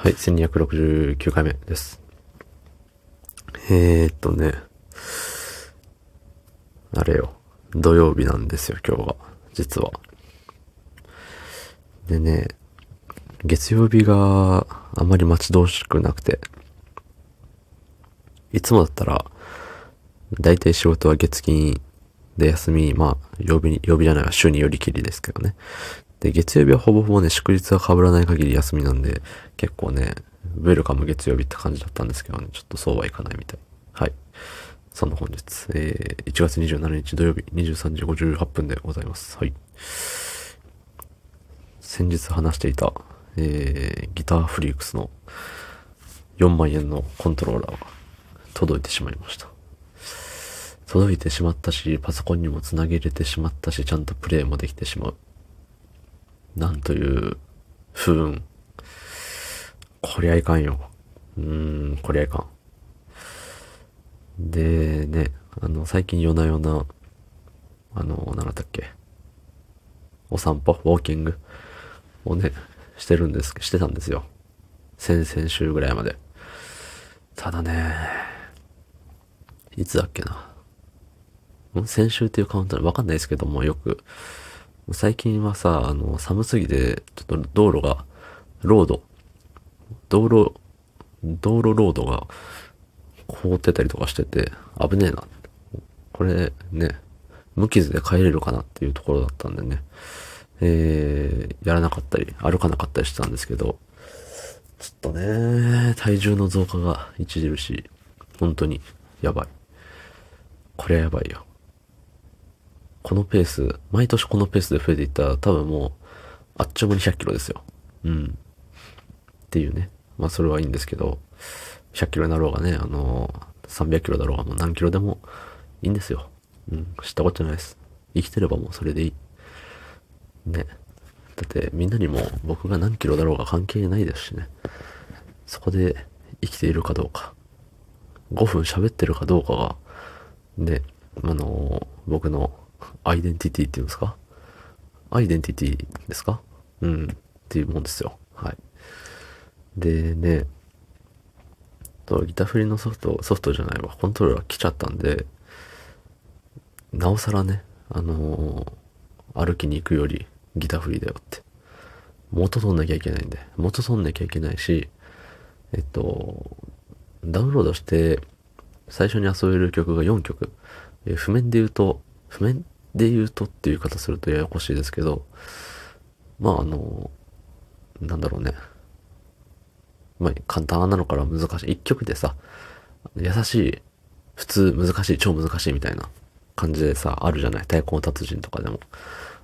はい、1269回目です。えーっとね、あれよ、土曜日なんですよ、今日は。実は。でね、月曜日があまり待ち遠しくなくて、いつもだったら、大体仕事は月金で休み、まあ、曜日に、曜日じゃないわ、週によりきりですけどね。で、月曜日はほぼほぼね、祝日が被らない限り休みなんで、結構ね、ウェルカム月曜日って感じだったんですけどね、ちょっとそうはいかないみたい。はい。そんな本日、えー、1月27日土曜日23時58分でございます。はい。先日話していた、えー、ギターフリークスの4万円のコントローラーが届いてしまいました。届いてしまったし、パソコンにもつなげれてしまったし、ちゃんとプレイもできてしまう。なんという不運。こりゃいかんよ。うーん、こりゃいかん。で、ね、あの、最近夜な夜な、あの、なんだったっけ。お散歩、ウォーキングをね、してるんです、してたんですよ。先々週ぐらいまで。ただね、いつだっけな。先週っていうカウントわかんないですけども、よく、最近はさ、あの、寒すぎて、ちょっと道路が、ロード、道路、道路ロードが凍ってたりとかしてて、危ねえな。これね、無傷で帰れるかなっていうところだったんでね、えー、やらなかったり、歩かなかったりしてたんですけど、ちょっとね、体重の増加が著しい。本当に、やばい。これはやばいよ。このペース、毎年このペースで増えていったら多分もう、あっちゅう間に100キロですよ。うん。っていうね。まあそれはいいんですけど、100キロになろうがね、あの300キロだろうがもう何キロでもいいんですよ。うん。知ったことないです。生きてればもうそれでいい。ね。だってみんなにも僕が何キロだろうが関係ないですしね。そこで生きているかどうか。5分喋ってるかどうかが、ね、あの僕のアイデンティティっていうんですか？アイデンティティですか？うん。っていうもんですよ。はい。でね、とギターフリのソフト、ソフトじゃないわ、コントローラー来ちゃったんで、なおさらね、あのー歩きに行くよりギターフリーだよって。元取んなきゃいけないんで、元取んなきゃいけないし、えっと、ダウンロードして、最初に遊べる曲が4曲。え譜面で言うと、譜面で言うとっていう言い方するとややこしいですけど、まああの、なんだろうね。まあ簡単なのから難しい。一曲でさ、優しい、普通、難しい、超難しいみたいな感じでさ、あるじゃない。太鼓の達人とかでも。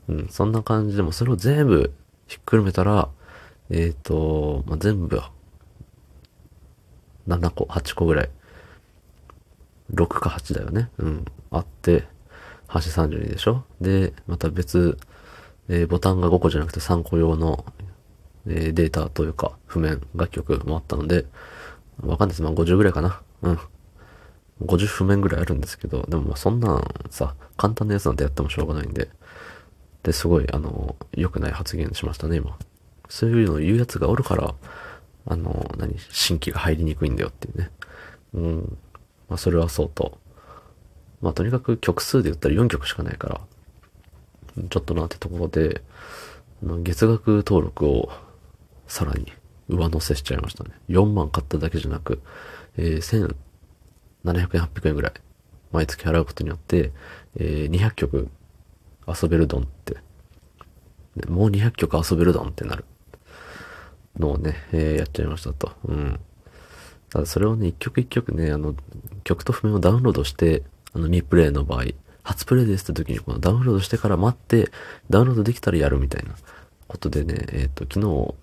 うん、そんな感じでもそれを全部ひっくるめたら、えっ、と、まあ、全部、7個、8個ぐらい。6か8だよね。うん。あって、端32でしょ？で、また別、えーボタンが5個じゃなくて3個用の、えーデータというか、譜面、楽曲もあったので、わかんないです。まあ50ぐらいかな。うん。50譜面ぐらいあるんですけど、でもまあそんなんさ、簡単なやつなんてやってもしょうがないんで、で、すごい、あの、良くない発言しましたね、今。そういうのを言うやつがおるから、あの、何、新規が入りにくいんだよっていうね。うん。まあそれはそうと。まあとにかく曲数で言ったら4曲しかないから、ちょっとなってところで、月額登録をさらに上乗せしちゃいましたね。4万買っただけじゃなく、えー、1700円、800円ぐらい毎月払うことによって、えー200曲遊べるドンって、もう200曲遊べるドンってなるのをね、えーやっちゃいましたと。うん。ただそれをね、一曲一曲ね、あの、曲と譜面をダウンロードして、あの、2プレイの場合、初プレイですって時にこのダウンロードしてから待って、ダウンロードできたらやるみたいなことでね、えっ、と、昨日、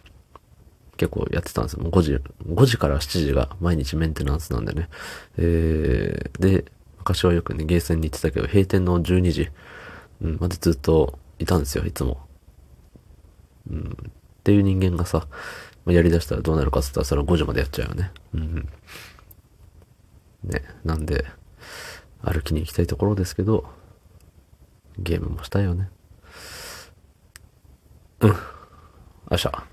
結構やってたんですよ。もう5時、5時から7時が毎日メンテナンスなんでね。えー、で、昔はよくね、ゲーセンに行ってたけど、閉店の12時、うん、までずっといたんですよ、いつも。うん、っていう人間がさ、まあやり出したらどうなるかって言ったら、それは5時までやっちゃうよね。うん。ね、なんで、歩きに行きたいところですけど、ゲームもしたいよね。うん。あっしゃ。